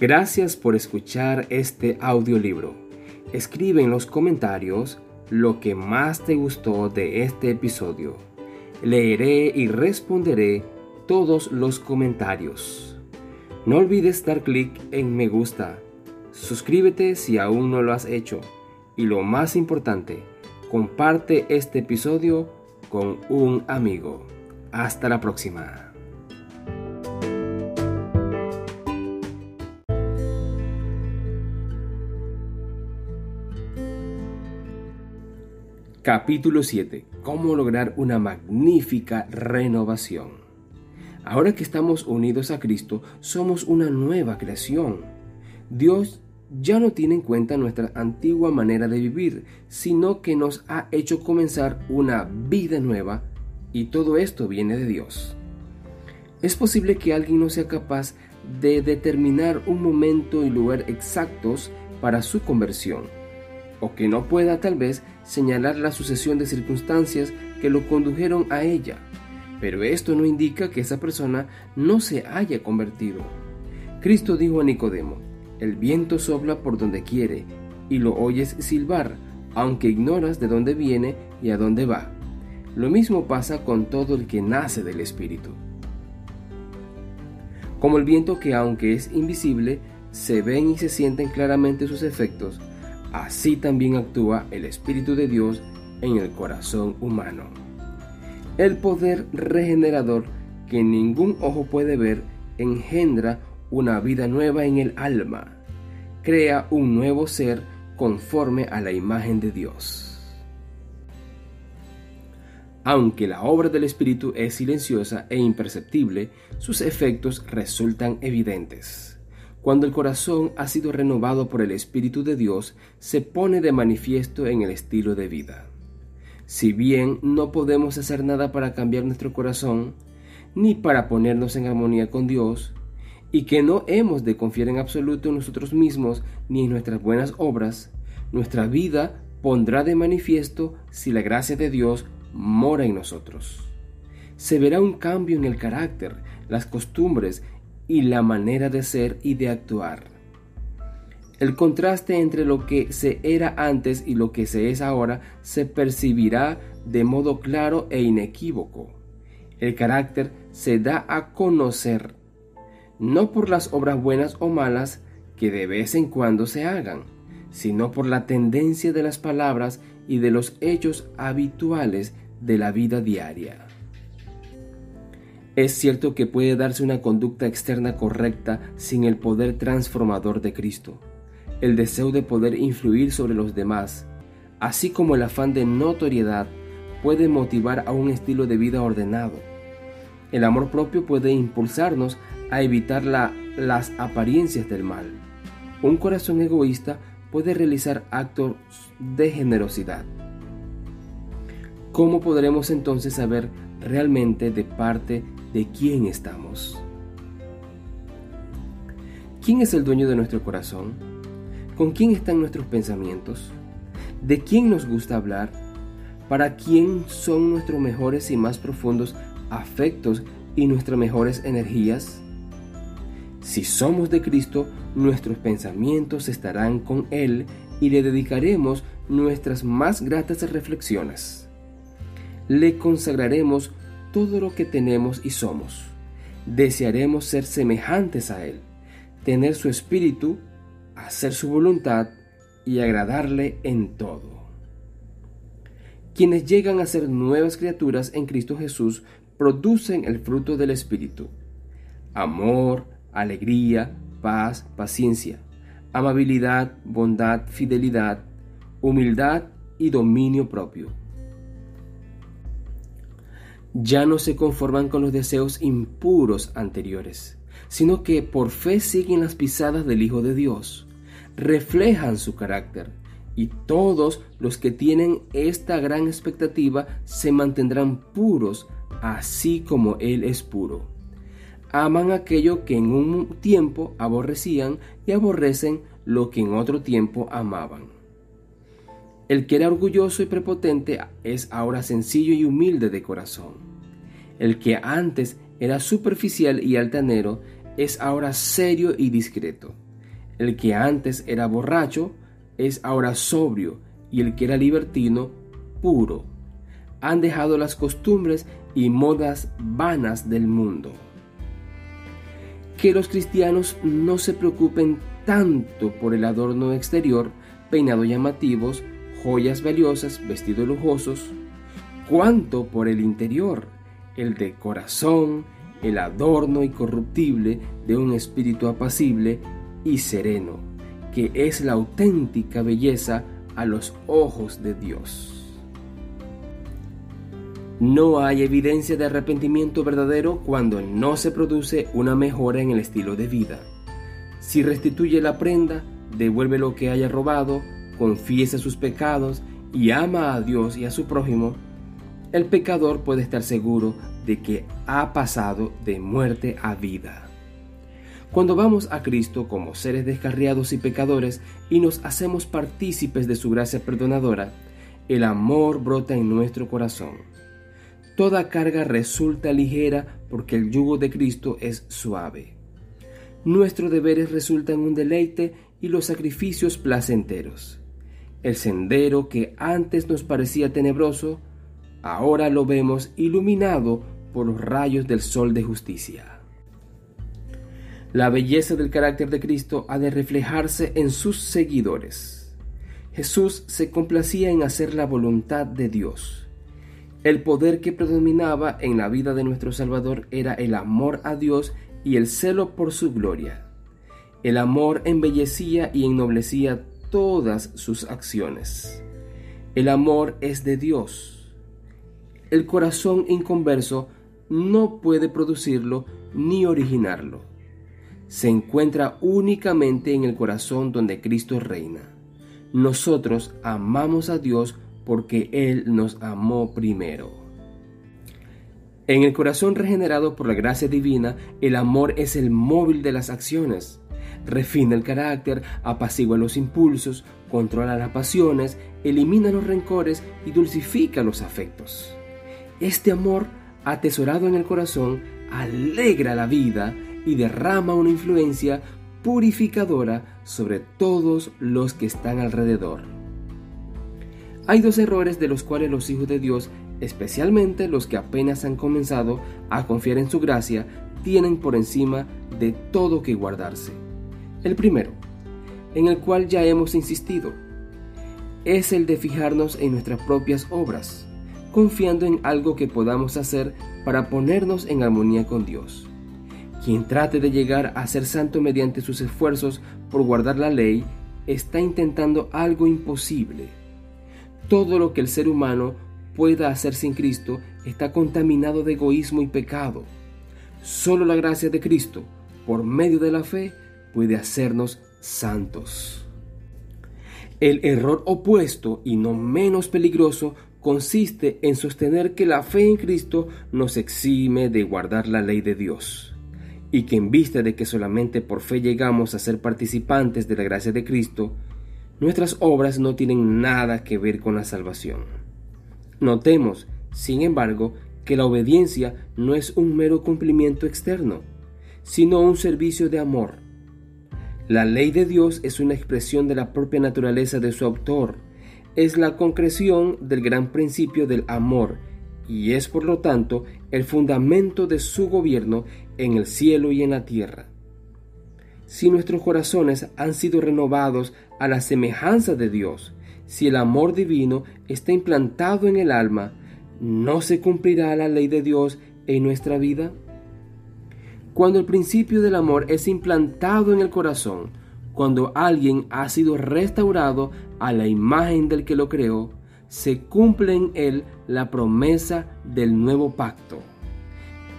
Gracias por escuchar este audiolibro. Escribe en los comentarios lo que más te gustó de este episodio. Leeré y responderé todos los comentarios. No olvides dar clic en me gusta. Suscríbete si aún no lo has hecho. Y lo más importante, comparte este episodio con un amigo. Hasta la próxima. Capítulo 7. Cómo lograr una magnífica renovación. Ahora que estamos unidos a Cristo, somos una nueva creación. Dios ya no tiene en cuenta nuestra antigua manera de vivir, sino que nos ha hecho comenzar una vida nueva y todo esto viene de Dios. Es posible que alguien no sea capaz de determinar un momento y lugar exactos para su conversión o que no pueda tal vez señalar la sucesión de circunstancias que lo condujeron a ella. Pero esto no indica que esa persona no se haya convertido. Cristo dijo a Nicodemo, el viento sopla por donde quiere y lo oyes silbar, aunque ignoras de dónde viene y a dónde va. Lo mismo pasa con todo el que nace del Espíritu. Como el viento que aunque es invisible, se ven y se sienten claramente sus efectos, así también actúa el Espíritu de Dios en el corazón humano. El poder regenerador que ningún ojo puede ver engendra una vida nueva en el alma, crea un nuevo ser conforme a la imagen de Dios. Aunque la obra del Espíritu es silenciosa e imperceptible, sus efectos resultan evidentes. Cuando el corazón ha sido renovado por el Espíritu de Dios, se pone de manifiesto en el estilo de vida. Si bien no podemos hacer nada para cambiar nuestro corazón, ni para ponernos en armonía con Dios, y que no hemos de confiar en absoluto en nosotros mismos ni en nuestras buenas obras, nuestra vida pondrá de manifiesto si la gracia de Dios mora en nosotros. Se verá un cambio en el carácter, las costumbres y la manera de ser y de actuar. El contraste entre lo que se era antes y lo que se es ahora se percibirá de modo claro e inequívoco. El carácter se da a conocer, no por las obras buenas o malas que de vez en cuando se hagan, sino por la tendencia de las palabras y de los hechos habituales de la vida diaria. Es cierto que puede darse una conducta externa correcta sin el poder transformador de Cristo, el deseo de poder influir sobre los demás, así como el afán de notoriedad puede motivar a un estilo de vida ordenado. El amor propio puede impulsarnos a evitar las apariencias del mal. Un corazón egoísta puede realizar actos de generosidad. ¿Cómo podremos entonces saber realmente de parte de quién estamos. ¿Quién es el dueño de nuestro corazón? ¿Con quién están nuestros pensamientos? ¿De quién nos gusta hablar? ¿Para quién son nuestros mejores y más profundos afectos y nuestras mejores energías? Si somos de Cristo, nuestros pensamientos estarán con Él y le dedicaremos nuestras más gratas reflexiones. Le consagraremos todo lo que tenemos y somos. Desearemos ser semejantes a Él, tener su espíritu, hacer su voluntad y agradarle en todo. Quienes llegan a ser nuevas criaturas en Cristo Jesús producen el fruto del Espíritu. Amor, alegría, paz, paciencia, amabilidad, bondad, fidelidad, humildad y dominio propio ya no se conforman con los deseos impuros anteriores, sino que por fe siguen las pisadas del Hijo de Dios, reflejan su carácter, y todos los que tienen esta gran expectativa se mantendrán puros, así como Él es puro. Aman aquello que en un tiempo aborrecían y aborrecen lo que en otro tiempo amaban. El que era orgulloso y prepotente es ahora sencillo y humilde de corazón. El que antes era superficial y altanero es ahora serio y discreto. El que antes era borracho es ahora sobrio y el que era libertino puro. Han dejado las costumbres y modas vanas del mundo. Que los cristianos no se preocupen tanto por el adorno exterior, peinados llamativos, joyas valiosas, vestidos lujosos, cuanto por el interior, el de corazón, el adorno incorruptible de un espíritu apacible y sereno, que es la auténtica belleza a los ojos de Dios. No hay evidencia de arrepentimiento verdadero cuando no se produce una mejora en el estilo de vida. Si restituye la prenda, devuelve lo que haya robado, confiesa sus pecados y ama a Dios y a su prójimo, el pecador puede estar seguro de que ha pasado de muerte a vida. Cuando vamos a Cristo como seres descarriados y pecadores y nos hacemos partícipes de su gracia perdonadora, el amor brota en nuestro corazón. Toda carga resulta ligera porque el yugo de Cristo es suave. Nuestros deberes resultan un deleite y los sacrificios placenteros. El sendero que antes nos parecía tenebroso, ahora lo vemos iluminado por los rayos del sol de justicia. La belleza del carácter de Cristo ha de reflejarse en sus seguidores. Jesús se complacía en hacer la voluntad de Dios. El poder que predominaba en la vida de nuestro Salvador era el amor a Dios y el celo por su gloria. El amor embellecía y ennoblecía todas sus acciones. El amor es de Dios. El corazón inconverso no puede producirlo ni originarlo se encuentra únicamente en el corazón donde Cristo reina. Nosotros amamos a Dios porque Él nos amó primero. En el corazón regenerado por la gracia divina, el amor es el móvil de las acciones. Refina el carácter, apacigua los impulsos, controla las pasiones, elimina los rencores y dulcifica los afectos. Este amor, atesorado en el corazón, alegra la vida y derrama una influencia purificadora sobre todos los que están alrededor. Hay dos errores de los cuales los hijos de Dios, especialmente los que apenas han comenzado a confiar en su gracia, tienen por encima de todo que guardarse. El primero, en el cual ya hemos insistido, es el de fijarnos en nuestras propias obras, confiando en algo que podamos hacer para ponernos en armonía con Dios. Quien trate de llegar a ser santo mediante sus esfuerzos por guardar la ley, está intentando algo imposible. Todo lo que el ser humano pueda hacer sin Cristo está contaminado de egoísmo y pecado. Solo la gracia de Cristo, por medio de la fe, puede hacernos santos. El error opuesto y no menos peligroso consiste en sostener que la fe en Cristo nos exime de guardar la ley de Dios y que en vista de que solamente por fe llegamos a ser participantes de la gracia de Cristo, nuestras obras no tienen nada que ver con la salvación. Notemos, sin embargo, que la obediencia no es un mero cumplimiento externo, sino un servicio de amor. La ley de Dios es una expresión de la propia naturaleza de su autor, es la concreción del gran principio del amor y es por lo tanto el fundamento de su gobierno en el cielo y en la tierra. Si nuestros corazones han sido renovados a la semejanza de Dios, si el amor divino está implantado en el alma, ¿no se cumplirá la ley de Dios en nuestra vida? Cuando el principio del amor es implantado en el corazón, cuando alguien ha sido restaurado a la imagen del que lo creó, se cumple en él la promesa del nuevo pacto.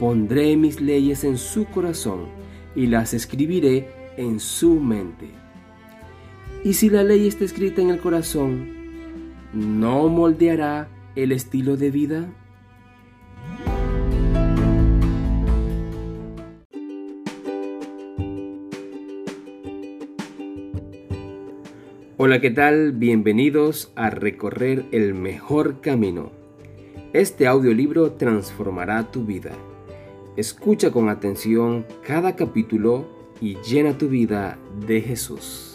Pondré mis leyes en su corazón y las escribiré en su mente. Y si la ley está escrita en el corazón, ¿no moldeará el estilo de vida? Hola, ¿qué tal? Bienvenidos a Recorrer el Mejor Camino. Este audiolibro transformará tu vida. Escucha con atención cada capítulo y llena tu vida de Jesús.